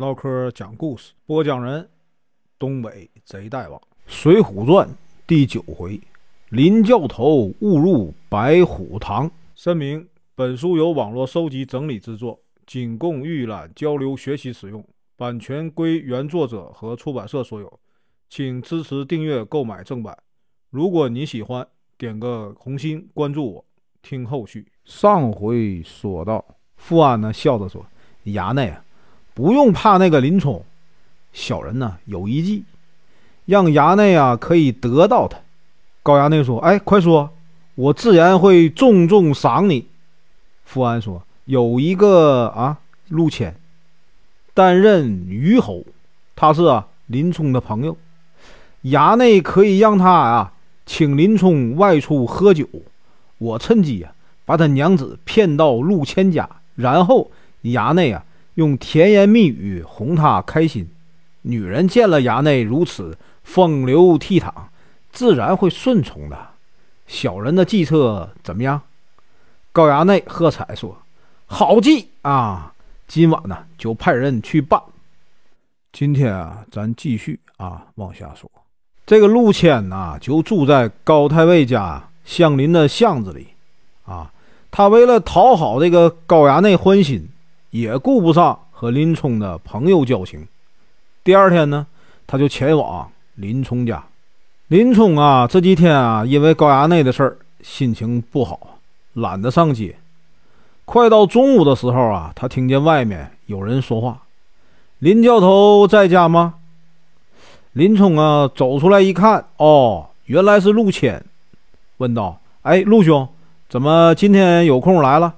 唠嗑讲故事，播讲人：东北贼大王，《水浒传》第九回，林教头误入白虎堂。声明：本书由网络收集整理制作，仅供预览、交流、学习使用，版权归原作者和出版社所有，请支持订阅、购买正版。如果你喜欢，点个红心，关注我，听后续。上回说到，富安呢笑着说：“衙内啊。”不用怕那个林冲，小人呢有一计，让衙内啊可以得到他。高衙内说：“哎，快说，我自然会重重赏你。”富安说：“有一个啊，陆谦担任虞侯，他是啊林冲的朋友，衙内可以让他啊请林冲外出喝酒，我趁机啊把他娘子骗到陆谦家，然后衙内啊。”用甜言蜜语哄她开心，女人见了衙内如此风流倜傥，自然会顺从的。小人的计策怎么样？高衙内喝彩说：“好计啊！今晚呢，就派人去办。今天啊，咱继续啊，往下说。这个陆谦呐，就住在高太尉家相邻的巷子里啊。他为了讨好这个高衙内欢心。也顾不上和林冲的朋友交情。第二天呢，他就前往林冲家。林冲啊，这几天啊，因为高衙内的事儿，心情不好，懒得上街。快到中午的时候啊，他听见外面有人说话：“林教头在家吗？”林冲啊，走出来一看，哦，原来是陆谦，问道：“哎，陆兄，怎么今天有空来了？”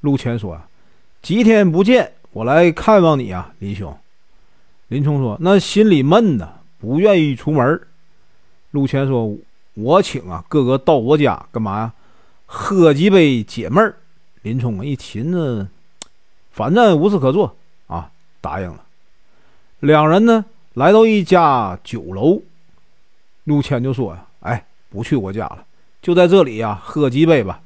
陆谦说。几天不见，我来看望你啊，林兄。林冲说：“那心里闷呐，不愿意出门。”陆谦说：“我请啊，哥哥到我家干嘛呀？喝几杯解闷儿。”林冲一寻思，反正无事可做啊，答应了。两人呢，来到一家酒楼，陆谦就说：“呀，哎，不去我家了，就在这里呀，喝几杯吧。”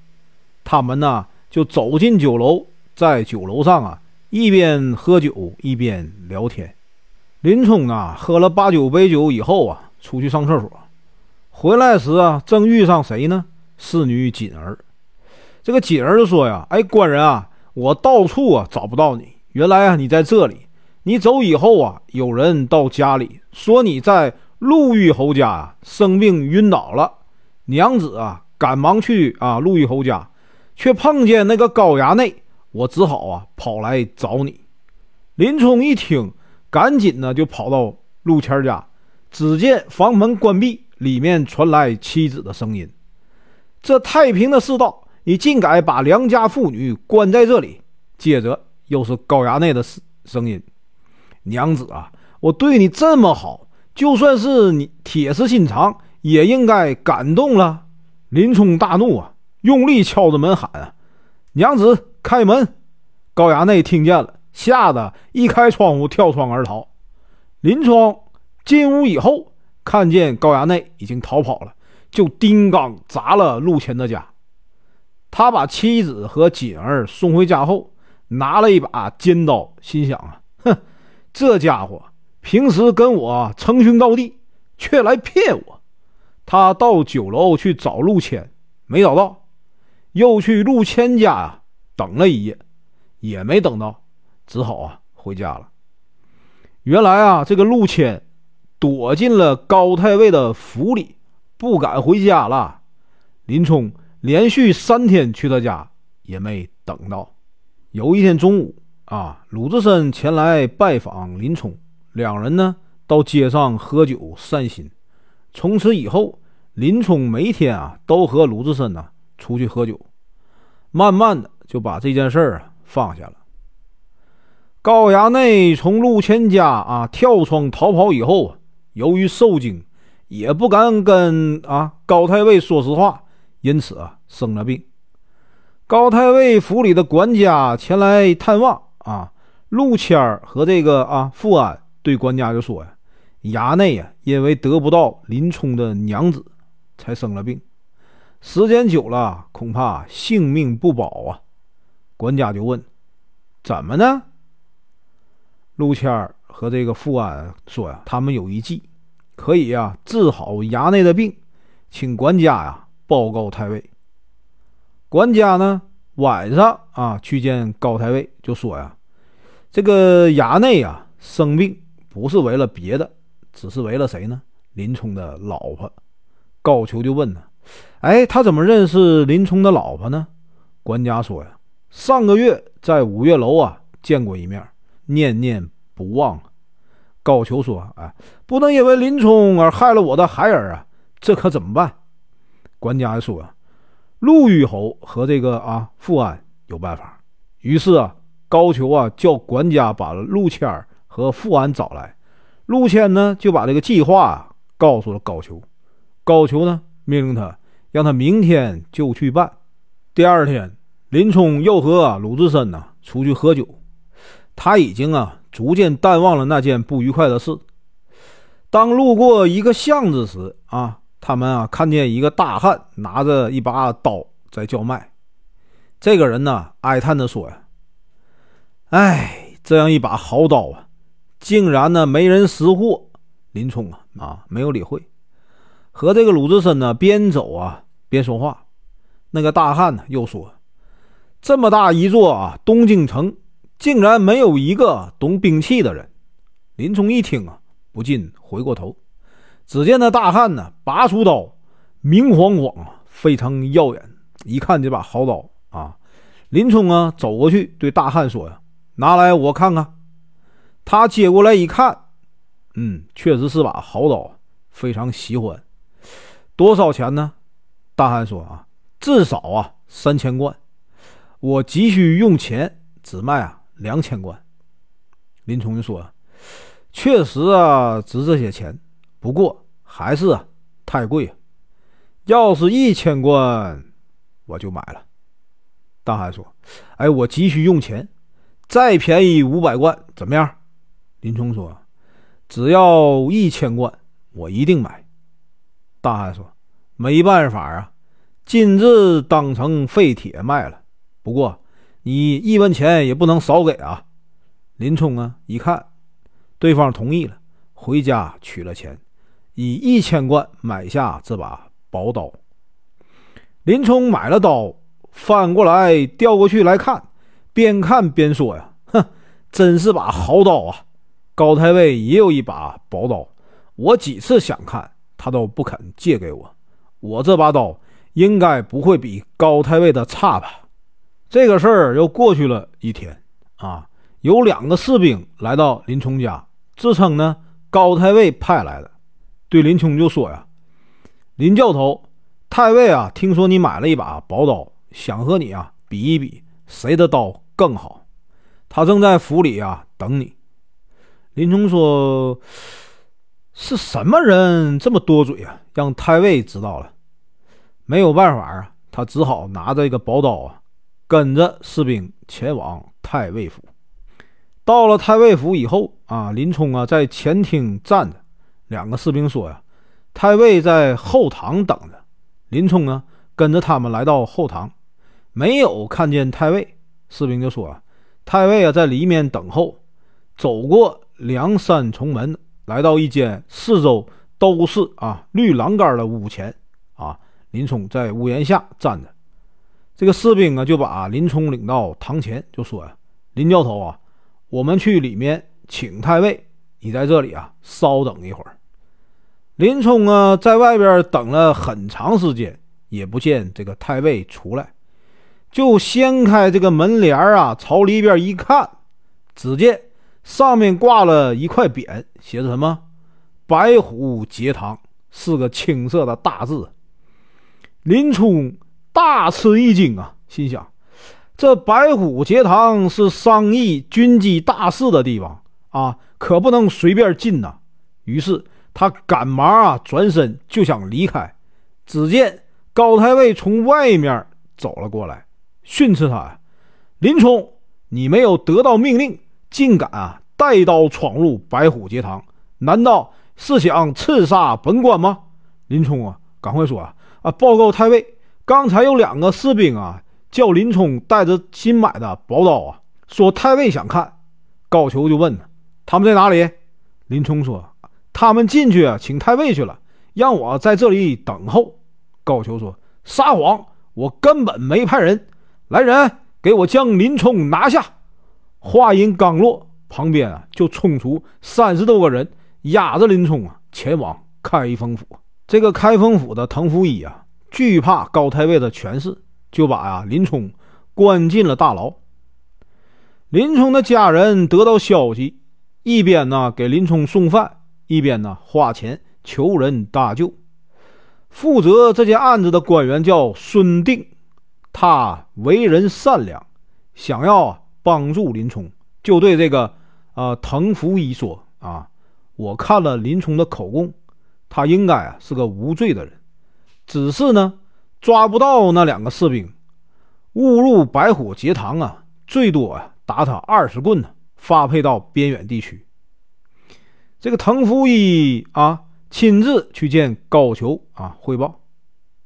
他们呢，就走进酒楼。在酒楼上啊，一边喝酒一边聊天。林冲啊，喝了八九杯酒以后啊，出去上厕所，回来时啊，正遇上谁呢？侍女锦儿。这个锦儿就说呀：“哎，官人啊，我到处啊找不到你，原来啊你在这里。你走以后啊，有人到家里说你在陆玉侯家啊生病晕倒了。娘子啊，赶忙去啊陆玉侯家，却碰见那个高衙内。”我只好啊跑来找你。林冲一听，赶紧呢就跑到陆谦家，只见房门关闭，里面传来妻子的声音：“这太平的世道，你竟敢把良家妇女关在这里？”接着又是高衙内的声音：“娘子啊，我对你这么好，就算是你铁石心肠，也应该感动了。”林冲大怒啊，用力敲着门喊：“啊，娘子！”开门，高衙内听见了，吓得一开窗户跳窗而逃。林冲进屋以后，看见高衙内已经逃跑了，就钉钢砸了陆谦的家。他把妻子和锦儿送回家后，拿了一把尖刀，心想啊，哼，这家伙平时跟我称兄道弟，却来骗我。他到酒楼去找陆谦，没找到，又去陆谦家啊。等了一夜，也没等到，只好啊回家了。原来啊，这个陆谦躲进了高太尉的府里，不敢回家了。林冲连续三天去他家，也没等到。有一天中午啊，鲁智深前来拜访林冲，两人呢到街上喝酒散心。从此以后，林冲每天啊都和鲁智深呢出去喝酒，慢慢的。就把这件事儿啊放下了。高衙内从陆谦家啊跳窗逃跑以后啊，由于受惊，也不敢跟啊高太尉说实话，因此啊生了病。高太尉府里的管家前来探望啊，陆谦和这个啊富安对管家就说呀：“衙内呀，因为得不到林冲的娘子，才生了病，时间久了，恐怕性命不保啊。”管家就问：“怎么呢？”陆谦儿和这个富安说呀，他们有一计，可以呀治好衙内的病，请管家呀报告太尉。管家呢晚上啊去见高太尉，就说呀，这个衙内啊生病不是为了别的，只是为了谁呢？林冲的老婆。高俅就问呢，哎，他怎么认识林冲的老婆呢？管家说呀，上个月在五岳楼啊见过一面。念念不忘。高俅说：“哎，不能因为林冲而害了我的孩儿啊！这可怎么办？”管家说：“陆虞侯和这个啊富安有办法。”于是啊，高俅啊叫管家把陆谦和富安找来。陆谦呢就把这个计划告诉了高俅。高俅呢命令他让他明天就去办。第二天，林冲又和鲁智深呢出去喝酒。他已经啊，逐渐淡忘了那件不愉快的事。当路过一个巷子时啊，他们啊看见一个大汉拿着一把刀在叫卖。这个人呢哀叹着说呀：“哎，这样一把好刀啊，竟然呢没人识货。”林冲啊啊没有理会，和这个鲁智深呢边走啊边说话。那个大汉呢又说：“这么大一座啊东京城。”竟然没有一个懂兵器的人。林冲一听啊，不禁回过头，只见那大汉呢，拔出刀，明晃晃啊，非常耀眼。一看这把好刀啊，林冲啊，走过去对大汉说呀：“拿来我看看。”他接过来一看，嗯，确实是把好刀，非常喜欢。多少钱呢？大汉说啊：“至少啊三千贯，我急需用钱，只卖啊。”两千贯，林冲就说：“确实啊，值这些钱，不过还是啊太贵。要是一千贯，我就买了。”大汉说：“哎，我急需用钱，再便宜五百贯怎么样？”林冲说：“只要一千贯，我一定买。”大汉说：“没办法啊，金子当成废铁卖了。不过。”你一文钱也不能少给啊！林冲啊，一看对方同意了，回家取了钱，以一千贯买下这把宝刀。林冲买了刀，翻过来调过去来看，边看边说呀：“哼，真是把好刀啊！高太尉也有一把宝刀，我几次想看，他都不肯借给我。我这把刀应该不会比高太尉的差吧？”这个事儿又过去了一天啊，有两个士兵来到林冲家，自称呢高太尉派来的，对林冲就说呀：“林教头，太尉啊，听说你买了一把宝刀，想和你啊比一比，谁的刀更好。他正在府里啊等你。”林冲说：“是什么人这么多嘴啊？让太尉知道了，没有办法啊，他只好拿着一个宝刀啊。”跟着士兵前往太尉府。到了太尉府以后啊，林冲啊在前厅站着。两个士兵说呀：“太尉在后堂等着。”林冲呢跟着他们来到后堂，没有看见太尉。士兵就说啊：“太尉啊在里面等候。”走过两三重门，来到一间四周都是啊绿栏杆的屋前啊，林冲在屋檐下站着。这个士兵啊，就把林冲领到堂前，就说呀：“林教头啊，我们去里面请太尉，你在这里啊稍等一会儿。”林冲啊，在外边等了很长时间，也不见这个太尉出来，就掀开这个门帘啊，朝里边一看，只见上面挂了一块匾，写着什么“白虎节堂”四个青色的大字。林冲。大吃一惊啊！心想，这白虎节堂是商议军机大事的地方啊，可不能随便进呐。于是他赶忙啊，转身就想离开。只见高太尉从外面走了过来，训斥他：“林冲，你没有得到命令，竟敢啊带刀闯入白虎节堂，难道是想刺杀本官吗？”林冲啊，赶快说啊啊，报告太尉。刚才有两个士兵啊，叫林冲带着新买的宝刀啊，说太尉想看。高俅就问他们在哪里？林冲说：“他们进去，请太尉去了，让我在这里等候。”高俅说：“撒谎！我根本没派人。来人，给我将林冲拿下！”话音刚落，旁边啊就冲出三十多个人，押着林冲啊前往开封府。这个开封府的滕福义啊，惧怕高太尉的权势，就把啊林冲关进了大牢。林冲的家人得到消息。一边呢给林冲送饭，一边呢花钱求人搭救。负责这件案子的官员叫孙定，他为人善良，想要帮助林冲，就对这个呃滕福一说：“啊，我看了林冲的口供，他应该啊是个无罪的人，只是呢抓不到那两个士兵，误入白虎节堂啊，最多啊打他二十棍呢。”发配到边远地区。这个滕福一啊，亲自去见高俅啊，汇报。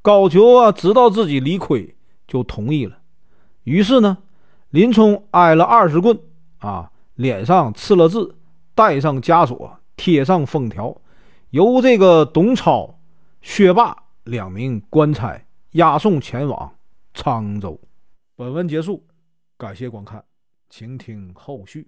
高俅啊，知道自己理亏，就同意了。于是呢，林冲挨了二十棍啊，脸上刺了字，带上枷锁，贴上封条，由这个董超、薛霸两名官差押送前往沧州。本文结束，感谢观看，请听后续。